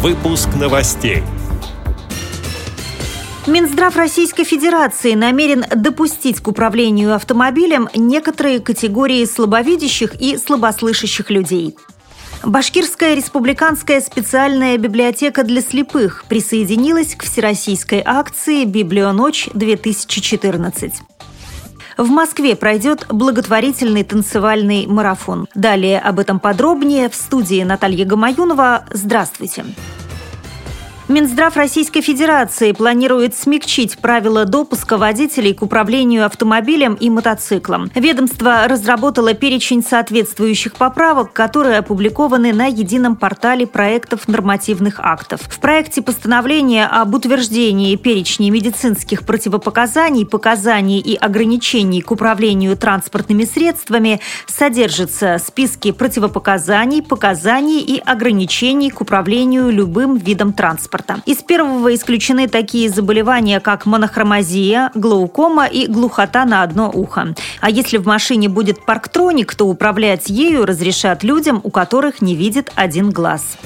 Выпуск новостей. Минздрав Российской Федерации намерен допустить к управлению автомобилем некоторые категории слабовидящих и слабослышащих людей. Башкирская республиканская специальная библиотека для слепых присоединилась к всероссийской акции «Библионочь-2014». В Москве пройдет благотворительный танцевальный марафон. Далее об этом подробнее в студии Наталья Гамаюнова. Здравствуйте. Здравствуйте. Минздрав Российской Федерации планирует смягчить правила допуска водителей к управлению автомобилем и мотоциклом. Ведомство разработало перечень соответствующих поправок, которые опубликованы на едином портале проектов нормативных актов. В проекте постановления об утверждении перечней медицинских противопоказаний, показаний и ограничений к управлению транспортными средствами содержатся списки противопоказаний, показаний и ограничений к управлению любым видом транспорта транспорта. Из первого исключены такие заболевания, как монохромазия, глаукома и глухота на одно ухо. А если в машине будет парктроник, то управлять ею разрешат людям, у которых не видит один глаз.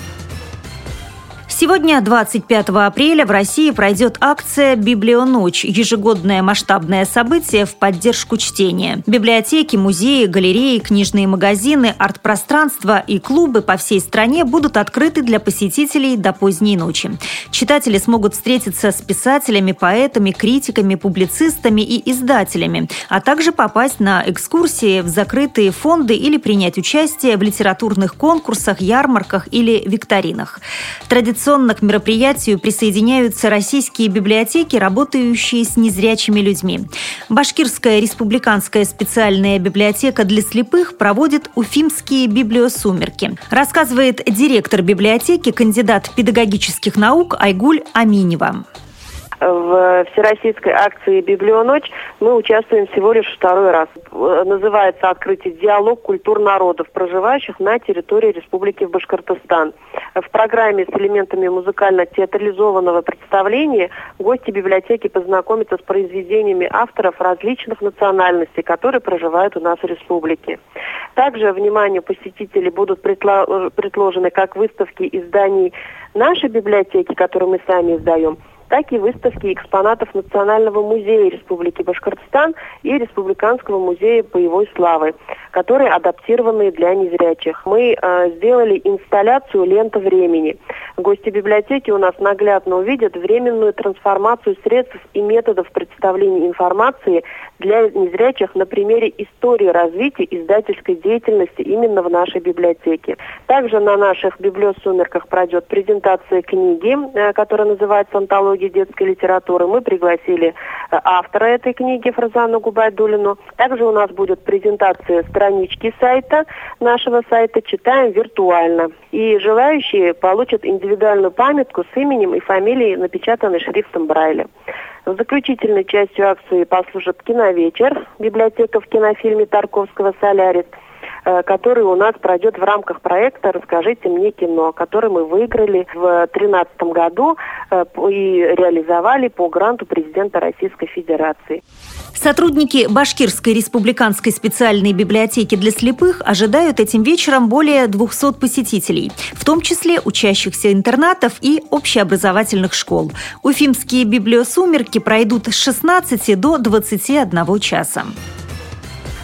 Сегодня, 25 апреля, в России пройдет акция «Библионочь» – ежегодное масштабное событие в поддержку чтения. Библиотеки, музеи, галереи, книжные магазины, арт-пространства и клубы по всей стране будут открыты для посетителей до поздней ночи. Читатели смогут встретиться с писателями, поэтами, критиками, публицистами и издателями, а также попасть на экскурсии в закрытые фонды или принять участие в литературных конкурсах, ярмарках или викторинах. Традиционно Традиционно к мероприятию присоединяются российские библиотеки, работающие с незрячими людьми. Башкирская республиканская специальная библиотека для слепых проводит уфимские библиосумерки. Рассказывает директор библиотеки, кандидат педагогических наук Айгуль Аминева в всероссийской акции «Библионочь» мы участвуем всего лишь второй раз. Называется открытие «Диалог культур народов, проживающих на территории Республики Башкортостан». В программе с элементами музыкально-театрализованного представления гости библиотеки познакомятся с произведениями авторов различных национальностей, которые проживают у нас в республике. Также вниманию посетителей будут предложены как выставки изданий нашей библиотеки, которые мы сами издаем, так и выставки экспонатов Национального музея Республики Башкортостан и Республиканского музея боевой славы, которые адаптированы для незрячих. Мы э, сделали инсталляцию «Лента времени». Гости библиотеки у нас наглядно увидят временную трансформацию средств и методов представления информации для незрячих на примере истории развития издательской деятельности именно в нашей библиотеке. Также на наших библиосумерках пройдет презентация книги, э, которая называется «Антология детской литературы. Мы пригласили э, автора этой книги Фразану Губайдулину. Также у нас будет презентация странички сайта, нашего сайта «Читаем виртуально». И желающие получат индивидуальную памятку с именем и фамилией, напечатанной шрифтом Брайля. В заключительной частью акции послужит киновечер, библиотека в кинофильме Тарковского «Солярис», который у нас пройдет в рамках проекта «Расскажите мне кино», который мы выиграли в 2013 году э, и реализовали по гранту президента Российской Федерации. Сотрудники Башкирской республиканской специальной библиотеки для слепых ожидают этим вечером более 200 посетителей, в том числе учащихся интернатов и общеобразовательных школ. Уфимские библиосумерки пройдут с 16 до 21 часа.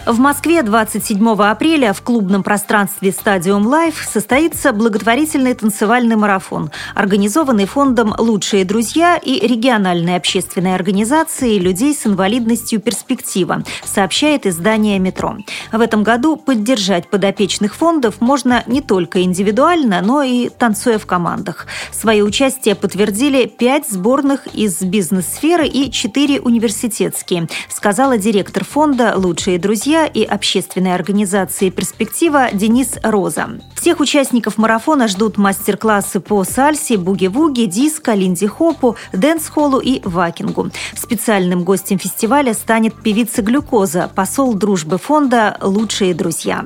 В Москве 27 апреля в клубном пространстве «Stadium Live» состоится благотворительный танцевальный марафон, организованный фондом «Лучшие друзья» и региональной общественной организацией людей с инвалидностью «Перспектива», сообщает издание «Метро». В этом году поддержать подопечных фондов можно не только индивидуально, но и танцуя в командах. Свое участие подтвердили пять сборных из бизнес-сферы и четыре университетские, сказала директор фонда «Лучшие друзья» и общественной организации «Перспектива» Денис Роза. Всех участников марафона ждут мастер-классы по сальсе, буги-вуги, диско, линди-хопу, дэнс-холлу и вакингу. Специальным гостем фестиваля станет певица «Глюкоза», посол дружбы фонда «Лучшие друзья».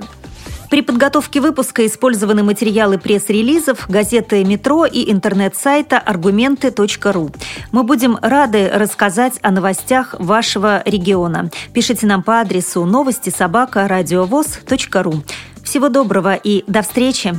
При подготовке выпуска использованы материалы пресс-релизов, газеты «Метро» и интернет-сайта аргументы.ру. Мы будем рады рассказать о новостях вашего региона. Пишите нам по адресу новости собака ру. Всего доброго и до встречи!